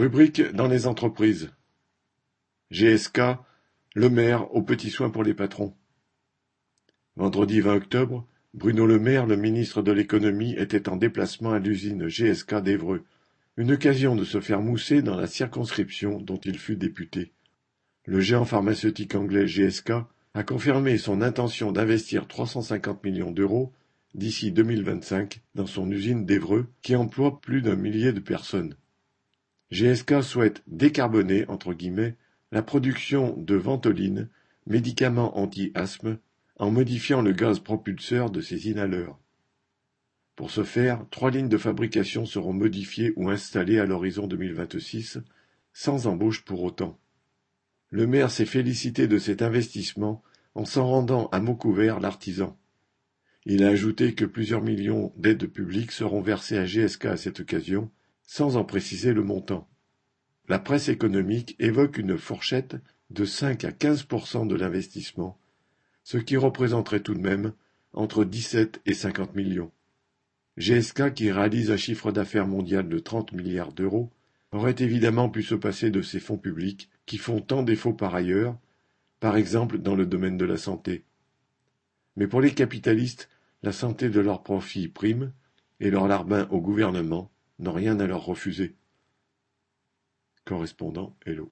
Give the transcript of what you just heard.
Rubrique dans les entreprises. GSK, Le Maire aux petits soins pour les patrons. Vendredi 20 octobre, Bruno Le Maire, le ministre de l'économie, était en déplacement à l'usine GSK d'Evreux, une occasion de se faire mousser dans la circonscription dont il fut député. Le géant pharmaceutique anglais GSK a confirmé son intention d'investir 350 millions d'euros d'ici 2025 dans son usine d'Evreux qui emploie plus d'un millier de personnes. GSK souhaite décarboner entre guillemets la production de ventoline, médicament anti-asthme, en modifiant le gaz propulseur de ses inhaleurs. Pour ce faire, trois lignes de fabrication seront modifiées ou installées à l'horizon 2026, sans embauche pour autant. Le maire s'est félicité de cet investissement en s'en rendant à mots couverts l'artisan. Il a ajouté que plusieurs millions d'aides publiques seront versées à GSK à cette occasion, sans en préciser le montant. La presse économique évoque une fourchette de 5 à 15% de l'investissement, ce qui représenterait tout de même entre 17 et 50 millions. GSK, qui réalise un chiffre d'affaires mondial de 30 milliards d'euros, aurait évidemment pu se passer de ces fonds publics qui font tant défaut par ailleurs, par exemple dans le domaine de la santé. Mais pour les capitalistes, la santé de leurs profits prime, et leur larbin au gouvernement n'ont rien à leur refuser. Correspondant Hello.